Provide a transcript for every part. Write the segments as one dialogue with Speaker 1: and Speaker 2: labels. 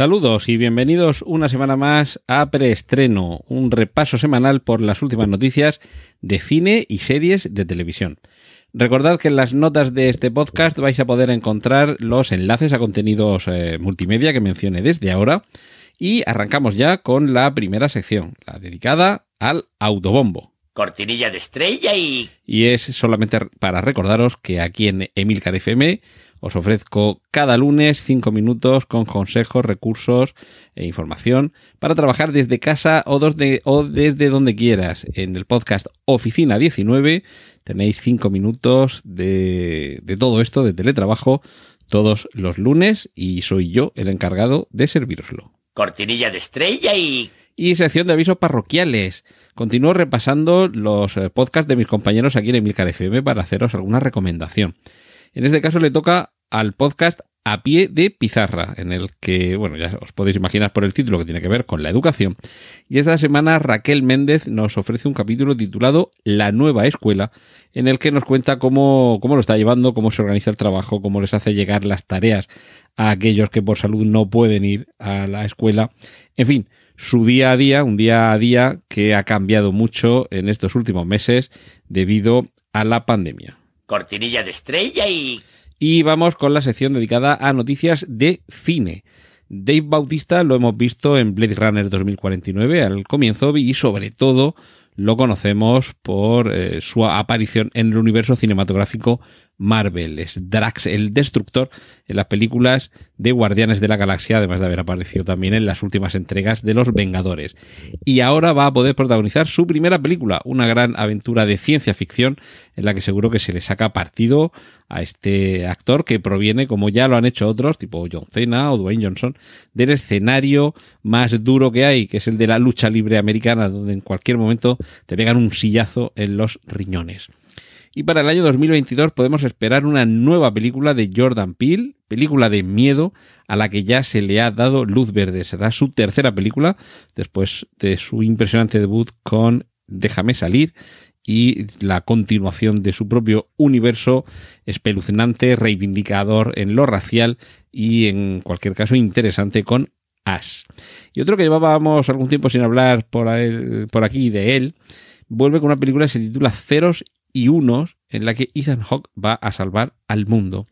Speaker 1: Saludos y bienvenidos una semana más a Preestreno, un repaso semanal por las últimas noticias de cine y series de televisión. Recordad que en las notas de este podcast vais a poder encontrar los enlaces a contenidos eh, multimedia que mencioné desde ahora y arrancamos ya con la primera sección, la dedicada al autobombo.
Speaker 2: Cortinilla de estrella y...
Speaker 1: Y es solamente para recordaros que aquí en Emilcar FM os ofrezco cada lunes 5 minutos con consejos, recursos e información para trabajar desde casa o desde, o desde donde quieras. En el podcast Oficina 19 tenéis 5 minutos de, de todo esto, de teletrabajo, todos los lunes y soy yo el encargado de serviroslo.
Speaker 2: Cortinilla de estrella y...
Speaker 1: Y sección de avisos parroquiales. Continúo repasando los eh, podcasts de mis compañeros aquí en Emilcar FM para haceros alguna recomendación. En este caso le toca al podcast a pie de pizarra, en el que, bueno, ya os podéis imaginar por el título que tiene que ver con la educación. Y esta semana Raquel Méndez nos ofrece un capítulo titulado La nueva escuela, en el que nos cuenta cómo, cómo lo está llevando, cómo se organiza el trabajo, cómo les hace llegar las tareas a aquellos que por salud no pueden ir a la escuela. En fin, su día a día, un día a día que ha cambiado mucho en estos últimos meses debido a la pandemia.
Speaker 2: Cortinilla de estrella y...
Speaker 1: Y vamos con la sección dedicada a noticias de cine. Dave Bautista lo hemos visto en Blade Runner 2049 al comienzo y sobre todo lo conocemos por eh, su aparición en el universo cinematográfico Marvel. Es Drax el Destructor en las películas de Guardianes de la Galaxia, además de haber aparecido también en las últimas entregas de Los Vengadores. Y ahora va a poder protagonizar su primera película, una gran aventura de ciencia ficción en la que seguro que se le saca partido a este actor que proviene, como ya lo han hecho otros, tipo John Cena o Dwayne Johnson, del escenario más duro que hay, que es el de la lucha libre americana, donde en cualquier momento te pegan un sillazo en los riñones. Y para el año 2022 podemos esperar una nueva película de Jordan Peele, película de miedo a la que ya se le ha dado luz verde. Será su tercera película después de su impresionante debut con Déjame salir y la continuación de su propio universo espeluznante, reivindicador en lo racial y en cualquier caso interesante con Ash. Y otro que llevábamos algún tiempo sin hablar por, por aquí de él, vuelve con una película que se titula Ceros y Unos, en la que Ethan Hawke va a salvar al mundo.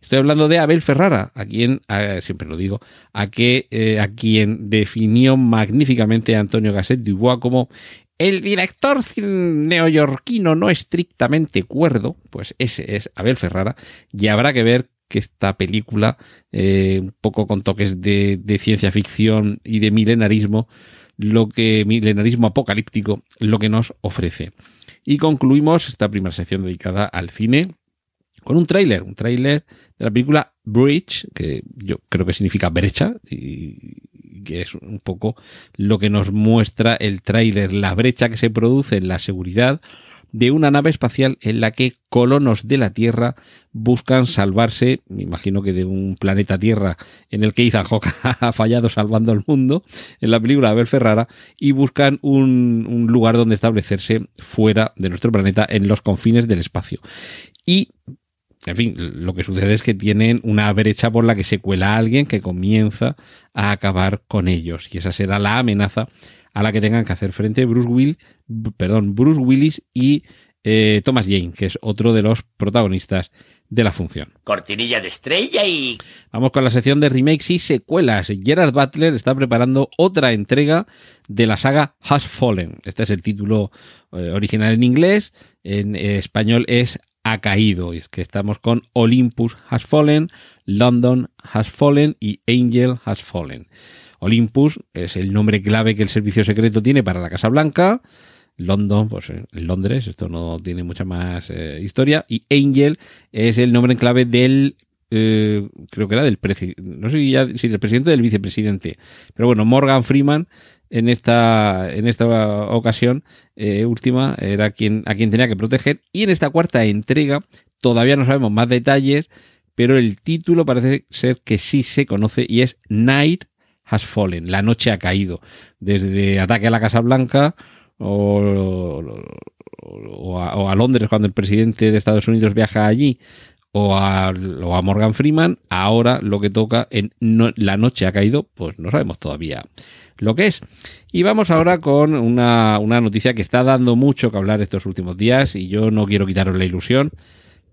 Speaker 1: Estoy hablando de Abel Ferrara, a quien, a, siempre lo digo, a, que, eh, a quien definió magníficamente Antonio Gasset Dubois como el director neoyorquino no estrictamente cuerdo, pues ese es Abel Ferrara, y habrá que ver que esta película, eh, un poco con toques de, de ciencia ficción y de milenarismo, lo que milenarismo apocalíptico, lo que nos ofrece. Y concluimos esta primera sección dedicada al cine con un tráiler, un tráiler de la película Bridge, que yo creo que significa brecha, y que es un poco lo que nos muestra el tráiler, la brecha que se produce en la seguridad de una nave espacial en la que colonos de la Tierra buscan salvarse, me imagino que de un planeta Tierra en el que Ethan Hawke ha fallado salvando al mundo, en la película Abel Ferrara, y buscan un, un lugar donde establecerse fuera de nuestro planeta, en los confines del espacio. Y en fin, lo que sucede es que tienen una brecha por la que se cuela alguien que comienza a acabar con ellos. Y esa será la amenaza a la que tengan que hacer frente Bruce, Will, perdón, Bruce Willis y eh, Thomas Jane, que es otro de los protagonistas de la función.
Speaker 2: Cortinilla de estrella y...
Speaker 1: Vamos con la sección de remakes y secuelas. Gerard Butler está preparando otra entrega de la saga Has Fallen. Este es el título eh, original en inglés. En eh, español es Ha caído. Y es que estamos con Olympus Has Fallen, London Has Fallen y Angel Has Fallen. Olympus es el nombre clave que el servicio secreto tiene para la Casa Blanca. London, pues en Londres, esto no tiene mucha más eh, historia. Y Angel es el nombre en clave del, eh, creo que era del no sé si, ya, si del presidente o del vicepresidente. Pero bueno, Morgan Freeman en esta, en esta ocasión eh, última era quien, a quien tenía que proteger. Y en esta cuarta entrega todavía no sabemos más detalles, pero el título parece ser que sí se conoce y es Night Has Fallen, la noche ha caído. Desde Ataque a la Casa Blanca o, o, a, Londres cuando el presidente de Estados Unidos viaja allí o a, a, Morgan Freeman, ahora lo que toca en no, La Noche ha caído, pues no sabemos todavía lo que es. Y vamos ahora con una, una, noticia que está dando mucho que hablar estos últimos días y yo no quiero quitaros la ilusión,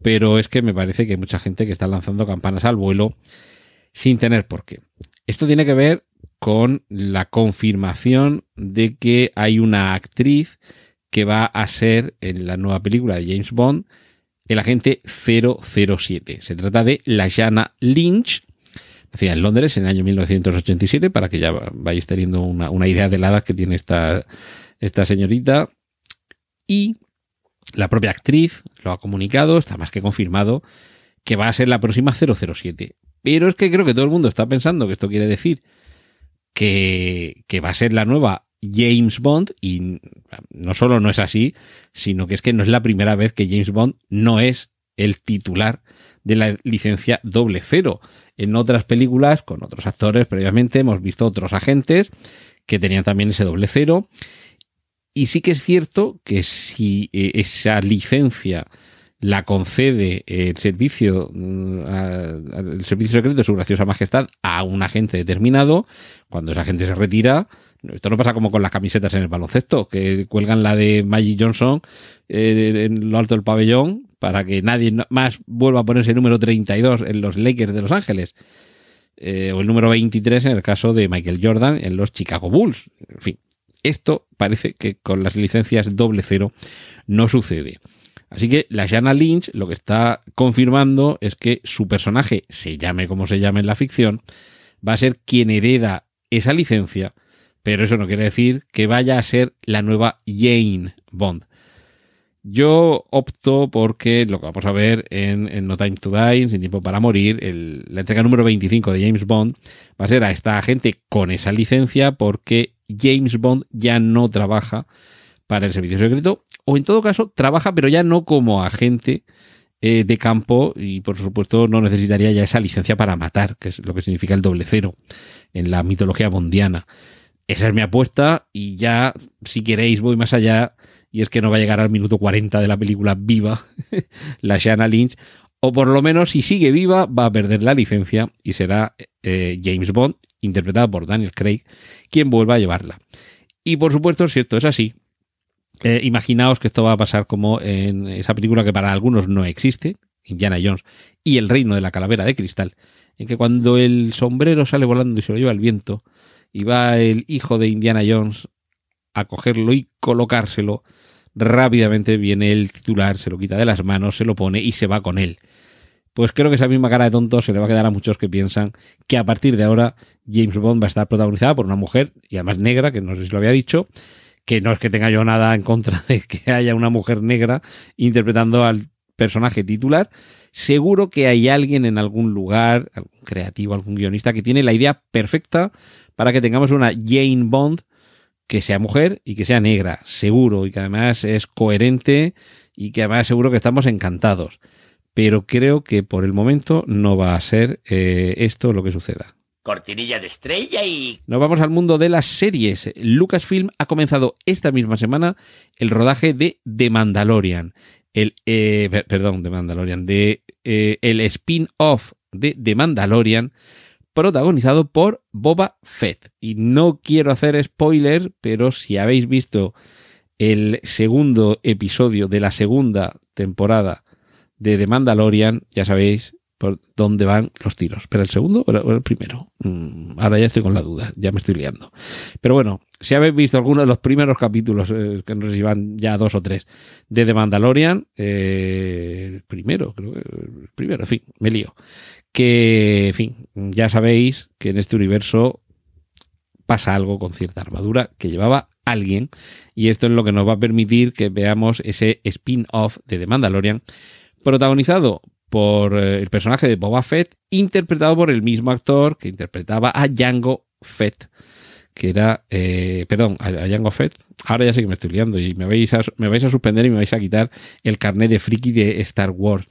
Speaker 1: pero es que me parece que hay mucha gente que está lanzando campanas al vuelo sin tener por qué. Esto tiene que ver con la confirmación de que hay una actriz que va a ser en la nueva película de James Bond el agente 007. Se trata de Lashana Lynch, nacida en Londres en el año 1987, para que ya vayáis teniendo una, una idea de la edad que tiene esta, esta señorita. Y la propia actriz lo ha comunicado, está más que confirmado, que va a ser la próxima 007. Pero es que creo que todo el mundo está pensando que esto quiere decir que, va a ser la nueva James Bond y no solo no es así, sino que es que no es la primera vez que James Bond no es el titular de la licencia doble cero. En otras películas, con otros actores previamente, hemos visto otros agentes que tenían también ese doble cero. Y sí que es cierto que si esa licencia la concede el servicio, el servicio secreto de su graciosa majestad a un agente determinado, cuando ese agente se retira, esto no pasa como con las camisetas en el baloncesto, que cuelgan la de Magic Johnson eh, en lo alto del pabellón para que nadie más vuelva a ponerse el número 32 en los Lakers de Los Ángeles. Eh, o el número 23 en el caso de Michael Jordan en los Chicago Bulls. En fin, esto parece que con las licencias doble cero no sucede. Así que la Jana Lynch lo que está confirmando es que su personaje, se llame como se llame en la ficción, va a ser quien hereda esa licencia pero eso no quiere decir que vaya a ser la nueva Jane Bond. Yo opto porque lo que vamos a ver en, No Time to Die, Sin Tiempo para Morir, la entrega número 25 de James Bond, va a ser a esta gente con esa licencia porque James Bond ya no trabaja para el servicio secreto, o en todo caso trabaja pero ya no como agente eh, de campo y por supuesto no necesitaría ya esa licencia para matar, que es lo que significa el doble cero en la mitología bondiana. Esa es mi apuesta y ya, si queréis, voy más allá y es que no va a llegar al minuto 40 de la película viva la Shanna Lynch, o por lo menos si sigue viva va a perder la licencia y será eh, James Bond, interpretado por Daniel Craig, quien vuelva a llevarla. Y por supuesto, si esto es así, eh, imaginaos que esto va a pasar como en esa película que para algunos no existe, Indiana Jones, y el reino de la calavera de cristal, en que cuando el sombrero sale volando y se lo lleva el viento, y va el hijo de Indiana Jones a cogerlo y colocárselo, rápidamente viene el titular, se lo quita de las manos, se lo pone y se va con él. Pues creo que esa misma cara de tonto se le va a quedar a muchos que piensan que a partir de ahora James Bond va a estar protagonizada por una mujer, y además negra, que no sé si lo había dicho, que no es que tenga yo nada en contra de que haya una mujer negra interpretando al personaje titular, seguro que hay alguien en algún lugar, algún creativo, algún guionista, que tiene la idea perfecta para que tengamos una Jane Bond que sea mujer y que sea negra, seguro, y que además es coherente y que además seguro que estamos encantados. Pero creo que por el momento no va a ser eh, esto lo que suceda.
Speaker 2: Cortinilla de estrella y...
Speaker 1: Nos vamos al mundo de las series. Lucasfilm ha comenzado esta misma semana el rodaje de The Mandalorian. El, eh, perdón, The Mandalorian. De, eh, el spin-off de The Mandalorian protagonizado por Boba Fett. Y no quiero hacer spoiler, pero si habéis visto el segundo episodio de la segunda temporada de The Mandalorian, ya sabéis por dónde van los tiros. ¿Pero el segundo o el primero? Mm, ahora ya estoy con la duda, ya me estoy liando. Pero bueno, si habéis visto alguno de los primeros capítulos, eh, que no sé si van ya dos o tres, de The Mandalorian, eh, primero, creo que el primero, en fin, me lío que, en fin, ya sabéis que en este universo pasa algo con cierta armadura que llevaba alguien y esto es lo que nos va a permitir que veamos ese spin-off de The Mandalorian protagonizado por eh, el personaje de Boba Fett interpretado por el mismo actor que interpretaba a Django Fett que era, eh, perdón, a, a Jango Fett. Ahora ya sé que me estoy liando y me vais, a, me vais a suspender y me vais a quitar el carnet de friki de Star Wars.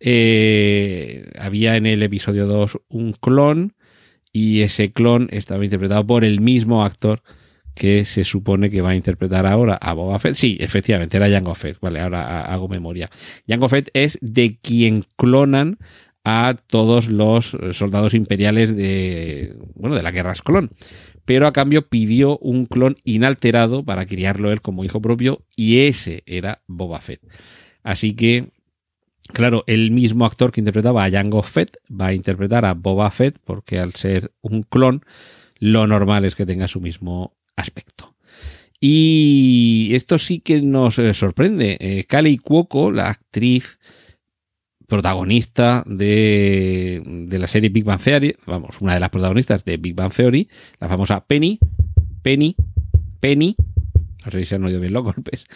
Speaker 1: Eh, había en el episodio 2 un clon y ese clon estaba interpretado por el mismo actor que se supone que va a interpretar ahora a Boba Fett. Sí, efectivamente, era Jango Fett. Vale, ahora hago memoria. Jango Fett es de quien clonan a todos los soldados imperiales de, bueno, de la guerra clon. Pero a cambio pidió un clon inalterado para criarlo él como hijo propio y ese era Boba Fett. Así que, claro, el mismo actor que interpretaba a Jango Fett va a interpretar a Boba Fett porque al ser un clon, lo normal es que tenga su mismo aspecto. Y esto sí que nos eh, sorprende. Eh, Cuoco, la actriz protagonista de, de, la serie Big Bang Theory, vamos, una de las protagonistas de Big Bang Theory, la famosa Penny, Penny, Penny, no sé si se han oído bien los golpes,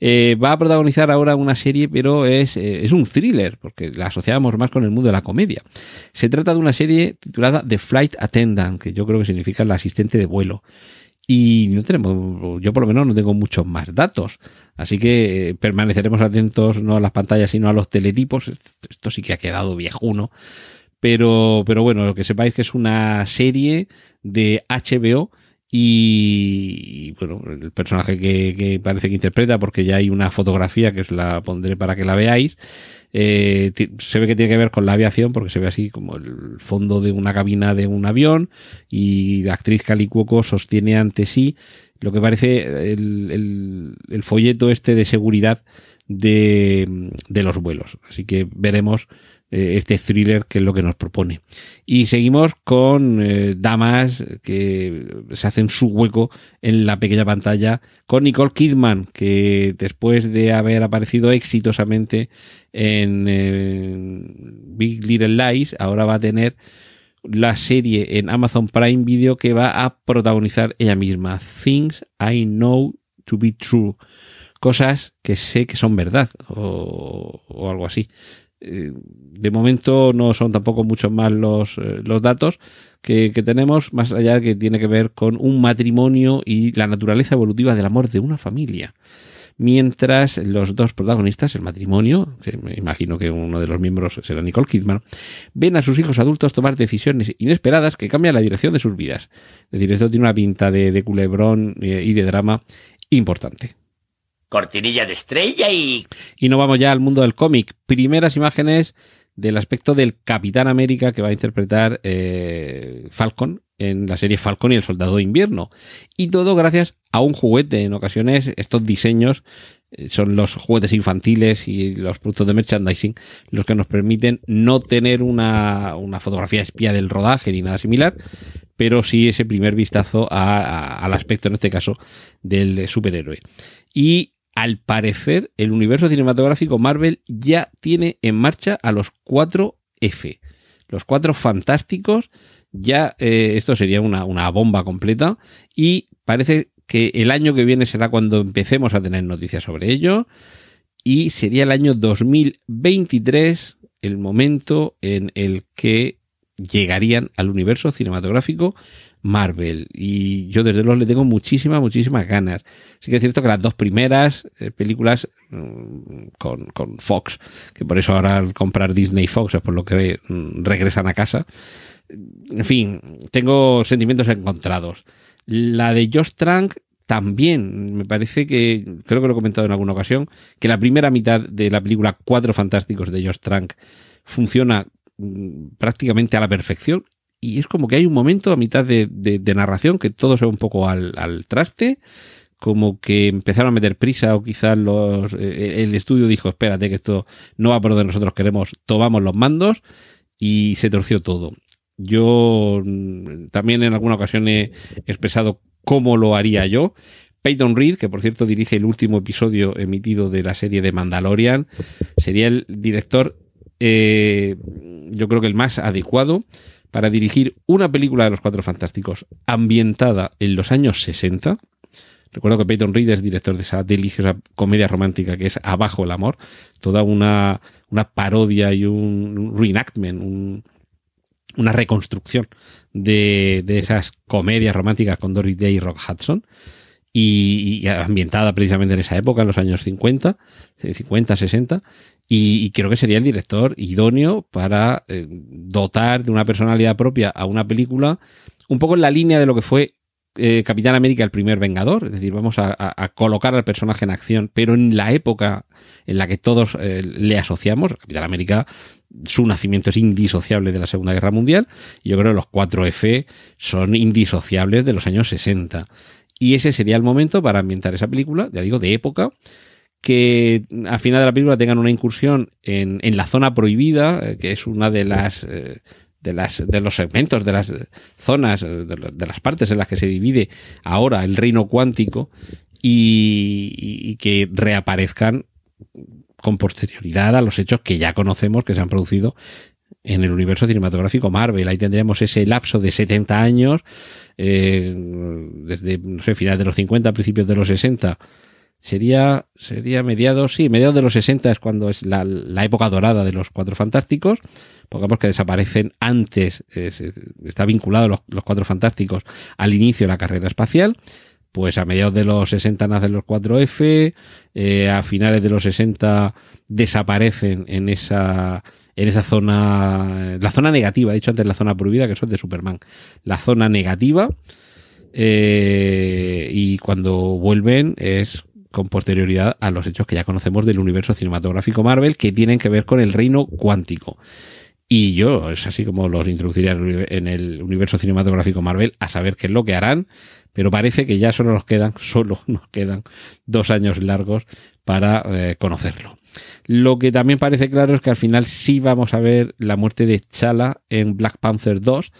Speaker 1: eh, va a protagonizar ahora una serie, pero es, eh, es un thriller, porque la asociamos más con el mundo de la comedia. Se trata de una serie titulada The Flight Attendant, que yo creo que significa la asistente de vuelo y no tenemos, yo por lo menos no tengo muchos más datos. Así que permaneceremos atentos no a las pantallas, sino a los teletipos. Esto sí que ha quedado viejuno. Pero, pero bueno, que sepáis que es una serie de HBO y, bueno, el personaje que, que, parece que interpreta, porque ya hay una fotografía que os la pondré para que la veáis, eh, se ve que tiene que ver con la aviación porque se ve así como el fondo de una cabina de un avión y la actriz Calicuoco sostiene ante sí lo que parece el, folleto este de seguridad de, los vuelos. Así que veremos este thriller que es lo que nos propone. Y seguimos con eh, damas que se hacen su hueco en la pequeña pantalla con Nicole Kidman, que después de haber aparecido exitosamente en, en Big Little Lies, ahora va a tener la serie en Amazon Prime Video que va a protagonizar ella misma. Things I Know to Be True. Cosas que sé que son verdad o, o algo así. Eh, de momento no son tampoco muchos más los, eh, los datos que, tenemos, más allá que tiene que ver con un matrimonio y la naturaleza evolutiva del amor de una familia. Mientras los dos protagonistas, el matrimonio, que me imagino que uno de los miembros será Nicole Kidman, ven a sus hijos adultos tomar decisiones inesperadas que cambian la dirección de sus vidas. Es decir, esto tiene una pinta de, de culebrón eh, y de drama importante
Speaker 2: cortinilla de estrella y...
Speaker 1: Y nos vamos ya al mundo del cómic. Primeras imágenes del aspecto del Capitán América que va a interpretar eh, Falcon en la serie Falcon y el Soldado de Invierno. Y todo gracias a un juguete. En ocasiones estos diseños eh, son los juguetes infantiles y los productos de merchandising los que nos permiten no tener una, una fotografía espía del rodaje ni nada similar, pero sí ese primer vistazo al aspecto, en este caso, del superhéroe. Y al parecer, el universo cinematográfico Marvel ya tiene en marcha a los 4F. Los cuatro fantásticos, ya eh, esto sería una, una bomba completa y parece que el año que viene será cuando empecemos a tener noticias sobre ello y sería el año 2023 el momento en el que llegarían al universo cinematográfico Marvel. Y yo desde luego le tengo muchísimas, muchísimas ganas. Sí que es cierto que las dos primeras eh, películas mm, con, con, Fox, que por eso ahora al comprar Disney Fox es por lo que mm, regresan a casa. En fin, tengo sentimientos encontrados. La de Josh Trank también me parece que, creo que lo he comentado en alguna ocasión, que la primera mitad de la película Cuatro Fantásticos de Josh Trank funciona mm, prácticamente a la perfección y es como que hay un momento a mitad de, narración que todo se va un poco al, traste, como que empezaron a meter prisa o quizás los, eh, el estudio dijo, espérate que esto no va por donde nosotros queremos, tomamos los mandos y se torció todo. Yo mm, también en alguna ocasión he expresado cómo lo haría yo. Peyton Reed, que por cierto dirige el último episodio emitido de la serie de Mandalorian, sería el director, eh, yo creo que el más adecuado para dirigir una película de los Cuatro Fantásticos ambientada en los años 60. Recuerdo que Peyton Reed es director de esa deliciosa comedia romántica que es Abajo el Amor, toda una, una parodia y un, reenactment, un, una reconstrucción de, de esas comedias románticas con Doris Day y Rock Hudson. Y, y ambientada precisamente en esa época, en los años 50, 50, 60, y, y creo que sería el director idóneo para eh, dotar de una personalidad propia a una película, un poco en la línea de lo que fue eh, Capitán América el primer Vengador, es decir, vamos a, colocar al personaje en acción, pero en la época en la que todos eh, le asociamos, Capitán América, su nacimiento es indisociable de la Segunda Guerra Mundial, y yo creo que los 4F son indisociables de los años 60. Y ese sería el momento para ambientar esa película, ya digo, de época, que al final de la película tengan una incursión en, en la zona prohibida, eh, que es una de las eh, de las de los segmentos, de las zonas, eh, de, la- de las partes en las que se divide ahora el reino cuántico y que reaparezcan con posterioridad a los hechos que ya conocemos que se han producido en el universo cinematográfico Marvel. Ahí tendríamos ese lapso de 70 años, eh, desde, no sé, finales de los 50, principios de los 60. Sería, sería mediados, sí, mediados de los 60 es cuando es la, la época dorada de los Cuatro Fantásticos. Pongamos que desaparecen antes, está vinculado los, los Cuatro Fantásticos al inicio de la carrera espacial. Pues a mediados de los 60 nacen los 4F, eh, a finales de los 60 desaparecen en esa, en esa zona, la zona negativa, he dicho antes la zona prohibida, que eso es de Superman, la zona negativa, eh, y cuando vuelven es con posterioridad a los hechos que ya conocemos del universo cinematográfico Marvel, que tienen que ver con el reino cuántico. Y yo, es así como los introduciría en el uni- en el universo cinematográfico Marvel, a saber qué es lo que harán, pero parece que ya solo nos quedan, solo nos quedan dos años largos para eh, conocerlo. Lo que también parece claro es que al final sí vamos a ver la muerte de Chala en Black Panther 2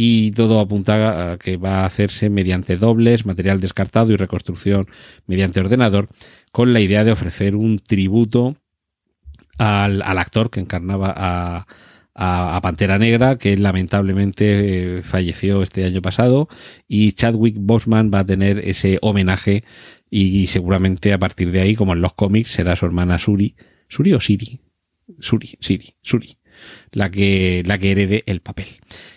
Speaker 1: y todo apunta a que va a hacerse mediante dobles, material descartado y reconstrucción mediante ordenador, con la idea de ofrecer un tributo al, al actor que encarnaba a, a, Pantera Negra, que lamentablemente eh, falleció este año pasado, y Chadwick Boseman va a tener ese homenaje y, seguramente a partir de ahí, como en los cómics, será su hermana Suri, Suri o Siri, Suri, Siri, Suri, la que, la que herede el papel.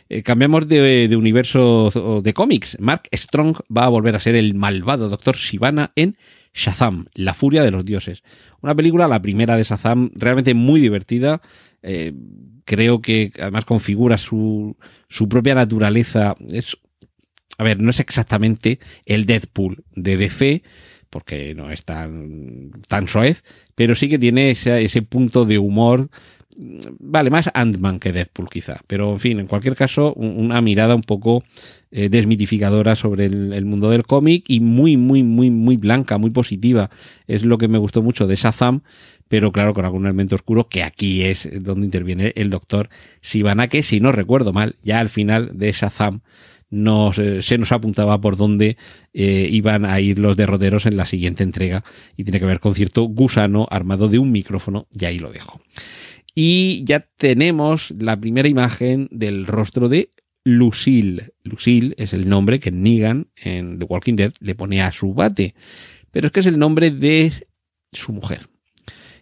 Speaker 1: Eh, cambiamos de, universo de cómics. Mark Strong va a volver a ser el malvado Doctor Sivana en Shazam, la furia de los dioses. Una película, la primera de Shazam, realmente muy divertida. Eh, creo que además configura su, su propia naturaleza. Es, a ver, no es exactamente el Deadpool de DC, porque no es tan, tan soez, pero sí que tiene ese, ese punto de humor. Vale, más Ant-Man que Deadpool quizá, pero en fin, en cualquier caso, un- una mirada un poco eh, desmitificadora sobre el, el mundo del cómic y muy, muy, muy, muy blanca, muy positiva. Es lo que me gustó mucho de Shazam, pero claro, con algún elemento oscuro, que aquí es donde interviene el doctor Sivana, que si no recuerdo mal, ya al final de Shazam nos, eh, se nos apuntaba por dónde eh, iban a ir los derroteros en la siguiente entrega y tiene que ver con cierto gusano armado de un micrófono y ahí lo dejo. Y ya tenemos la primera imagen del rostro de Lucille. Lucille es el nombre que Negan en The Walking Dead le pone a su bate, pero es que es el nombre de su mujer.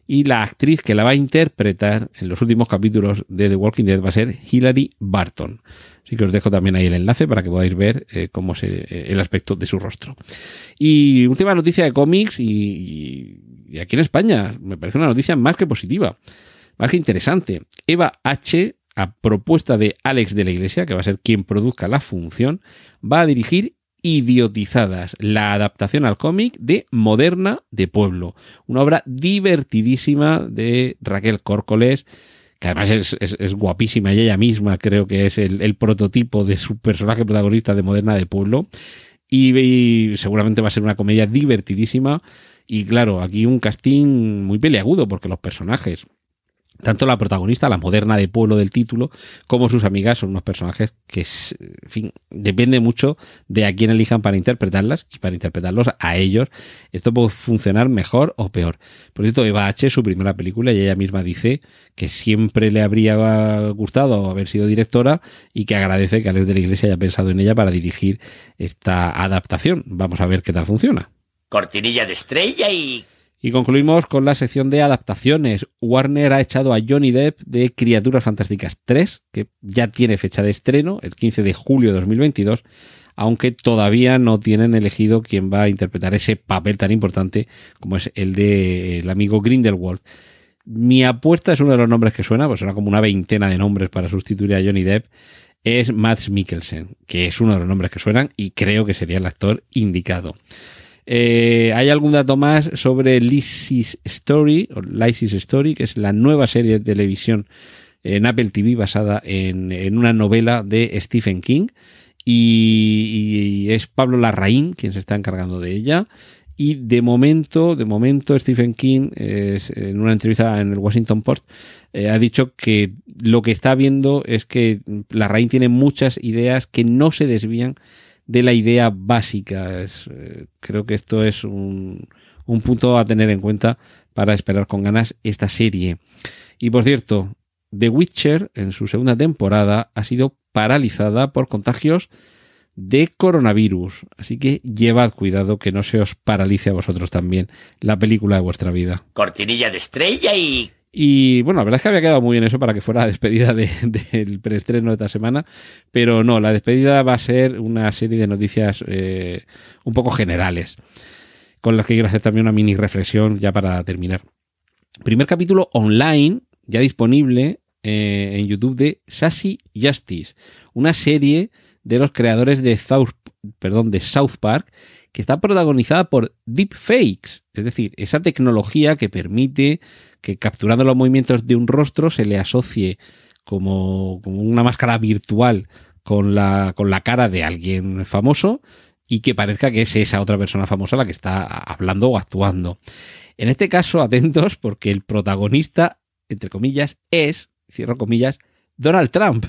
Speaker 1: Y la actriz que la va a interpretar en los últimos capítulos de The Walking Dead va a ser Hilary Barton. Así que os dejo también ahí el enlace para que podáis ver eh, cómo es eh, el aspecto de su rostro. Y última noticia de cómics y, aquí en España me parece una noticia más que positiva, más que interesante. Eva H, a propuesta de Alex de la Iglesia, que va a ser quien produzca la función, va a dirigir Idiotizadas, la adaptación al cómic de Moderna de Pueblo, una obra divertidísima de Raquel Córcoles, que además es, guapísima y ella misma creo que es el, el prototipo de su personaje protagonista de Moderna de Pueblo. Y, y seguramente va a ser una comedia divertidísima. Y claro, aquí un casting muy peleagudo porque los personajes, tanto la protagonista, la moderna de pueblo del título, como sus amigas son unos personajes que, en fin, depende mucho de a quién elijan para interpretarlas y para interpretarlos a ellos. Esto puede funcionar mejor o peor. Por cierto, Eva H. su primera película y ella misma dice que siempre le habría gustado haber sido directora y que agradece que Alex de la Iglesia haya pensado en ella para dirigir esta adaptación. Vamos a ver qué tal funciona.
Speaker 2: Cortinilla de estrella y...
Speaker 1: Y concluimos con la sección de adaptaciones. Warner ha echado a Johnny Depp de Criaturas Fantásticas 3, que ya tiene fecha de estreno, el 15 de julio de 2022, aunque todavía no tienen elegido quién va a interpretar ese papel tan importante como es el de el amigo Grindelwald. Mi apuesta es uno de los nombres que suena, pues suena como una veintena de nombres para sustituir a Johnny Depp, es Matt Mikkelsen, que es uno de los nombres que suenan y creo que sería el actor indicado. Eh, ¿Hay algún dato más sobre Lizzie's Story, o Lizzie's Story, que es la nueva serie de televisión en Apple TV basada en, una novela de Stephen King? Y, y, es Pablo Larraín quien se está encargando de ella. Y de momento, de momento, Stephen King, en una entrevista en el Washington Post, eh, ha dicho que lo que está viendo es que Larraín tiene muchas ideas que no se desvían de la idea básica. Eh, creo que esto es un, un punto a tener en cuenta para esperar con ganas esta serie. Y por cierto, The Witcher en su segunda temporada ha sido paralizada por contagios de coronavirus. Así que llevad cuidado que no se os paralice a vosotros también la película de vuestra vida.
Speaker 2: Cortinilla de estrella y...
Speaker 1: Y bueno, la verdad es que había quedado muy bien eso para que fuera la despedida del preestreno de esta semana, pero no, la despedida va a ser una serie de noticias eh, un poco generales, con las que quiero hacer también una mini reflexión ya para terminar. Primer capítulo online, ya disponible eh, en YouTube de Sassy Justice, una serie de los creadores de South, perdón, de South Park, que está protagonizada por deepfakes, es decir, esa tecnología que permite que capturando los movimientos de un rostro se le asocie como, una máscara virtual con la, con la cara de alguien famoso y que parezca que es esa otra persona famosa la que está hablando o actuando. En este caso, atentos, porque el protagonista, entre comillas, es, cierro comillas, Donald Trump.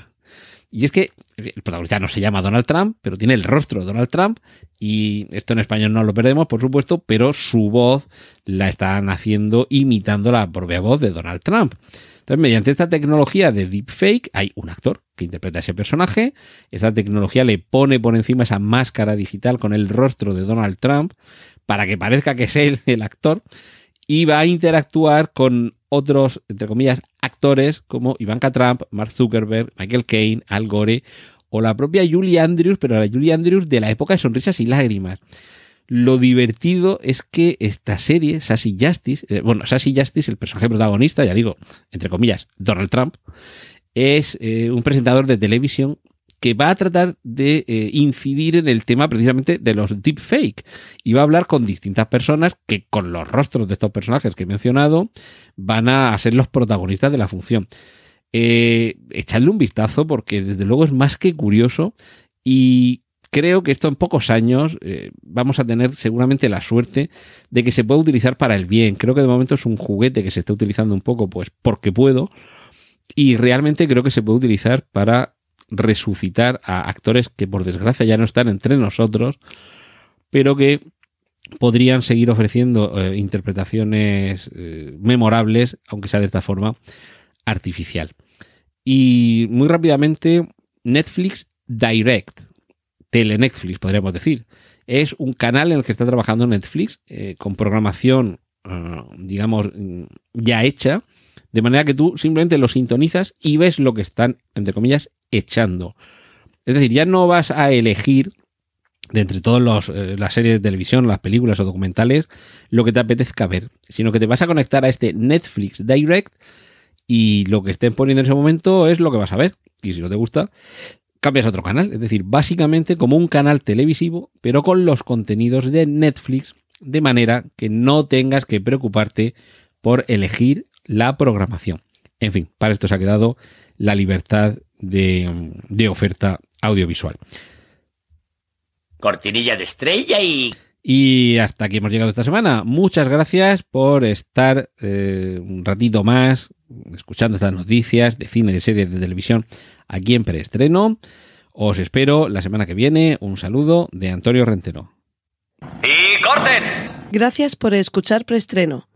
Speaker 1: Y es que el protagonista no se llama Donald Trump, pero tiene el rostro de Donald Trump y esto en español no lo perdemos, por supuesto, pero su voz la están haciendo imitando la propia voz de Donald Trump. Entonces, mediante esta tecnología de deepfake hay un actor que interpreta ese personaje, esa tecnología le pone por encima esa máscara digital con el rostro de Donald Trump para que parezca que es él el actor y va a interactuar con otros, entre comillas, actores como Ivanka Trump, Mark Zuckerberg, Michael Caine, Al Gore o la propia Julie Andrews, pero la Julie Andrews de la época de sonrisas y lágrimas. Lo divertido es que esta serie, Sassy Justice, eh, bueno, Sassy Justice, el personaje protagonista, ya digo, entre comillas, Donald Trump, es eh, un presentador de televisión que va a tratar de eh, incidir en el tema precisamente de los deepfake y va a hablar con distintas personas que con los rostros de estos personajes que he mencionado van a ser los protagonistas de la función. Eh, echadle un vistazo porque desde luego es más que curioso y creo que esto en pocos años eh, vamos a tener seguramente la suerte de que se pueda utilizar para el bien. Creo que de momento es un juguete que se está utilizando un poco pues porque puedo y realmente creo que se puede utilizar para resucitar a actores que por desgracia ya no están entre nosotros, pero que podrían seguir ofreciendo eh, interpretaciones eh, memorables, aunque sea de esta forma artificial. Y muy rápidamente, Netflix Direct, Telenetflix podríamos decir, es un canal en el que está trabajando Netflix eh, con programación, digamos, ya hecha, de manera que tú simplemente lo sintonizas y ves lo que están, entre comillas, echando. Es decir, ya no vas a elegir de entre todas eh, las series de televisión, las películas o documentales, lo que te apetezca ver, sino que te vas a conectar a este Netflix Direct y lo que estén poniendo en ese momento es lo que vas a ver. Y si no te gusta, cambias a otro canal. Es decir, básicamente como un canal televisivo, pero con los contenidos de Netflix, de manera que no tengas que preocuparte por elegir la programación. En fin, para esto se ha quedado la libertad de, oferta audiovisual.
Speaker 2: Cortinilla de estrella y...
Speaker 1: Y hasta aquí hemos llegado esta semana. Muchas gracias por estar eh, un ratito más escuchando estas noticias de cine, de series, de televisión aquí en preestreno. Os espero la semana que viene. Un saludo de Antonio Rentero.
Speaker 2: ¡Y corten!
Speaker 3: Gracias por escuchar preestreno.